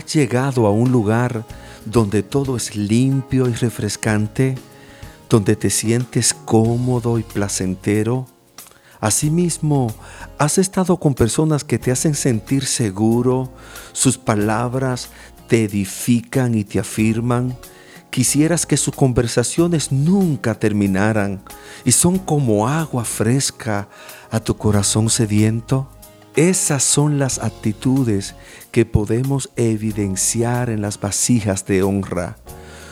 llegado a un lugar donde todo es limpio y refrescante? ¿Donde te sientes cómodo y placentero? Asimismo, has estado con personas que te hacen sentir seguro, sus palabras te edifican y te afirman. Quisieras que sus conversaciones nunca terminaran y son como agua fresca a tu corazón sediento. Esas son las actitudes que podemos evidenciar en las vasijas de honra.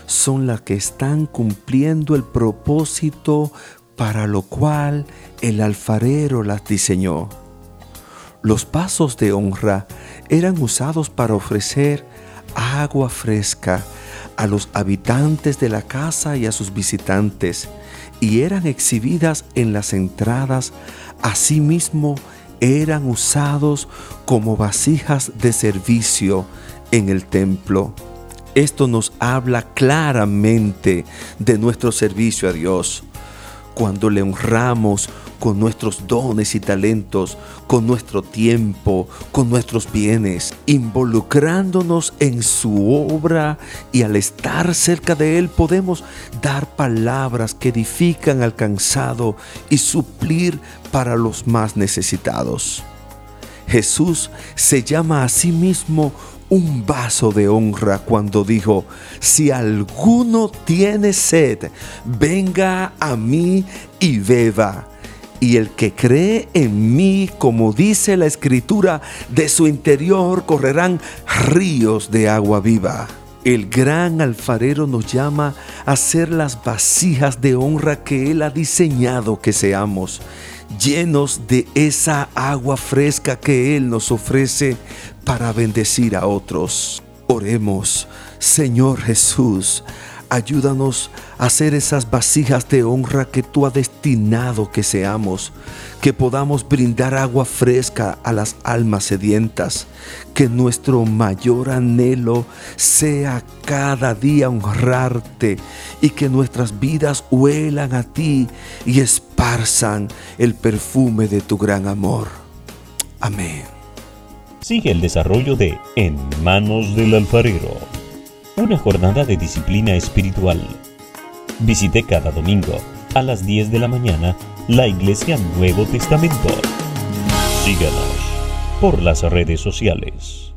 Son las que están cumpliendo el propósito para lo cual el alfarero las diseñó. Los vasos de honra eran usados para ofrecer agua fresca a los habitantes de la casa y a sus visitantes, y eran exhibidas en las entradas, asimismo eran usados como vasijas de servicio en el templo. Esto nos habla claramente de nuestro servicio a Dios cuando le honramos con nuestros dones y talentos, con nuestro tiempo, con nuestros bienes, involucrándonos en su obra y al estar cerca de Él podemos dar palabras que edifican al cansado y suplir para los más necesitados. Jesús se llama a sí mismo un vaso de honra cuando dijo, si alguno tiene sed, venga a mí y beba. Y el que cree en mí, como dice la escritura, de su interior correrán ríos de agua viva. El gran alfarero nos llama a ser las vasijas de honra que Él ha diseñado que seamos llenos de esa agua fresca que Él nos ofrece para bendecir a otros. Oremos, Señor Jesús, ayúdanos a hacer esas vasijas de honra que tú has destinado que seamos, que podamos brindar agua fresca a las almas sedientas, que nuestro mayor anhelo sea cada día honrarte y que nuestras vidas huelan a ti y esparzan el perfume de tu gran amor. Amén. Sigue el desarrollo de En manos del alfarero, una jornada de disciplina espiritual. Visite cada domingo a las 10 de la mañana la Iglesia Nuevo Testamento. Síganos por las redes sociales.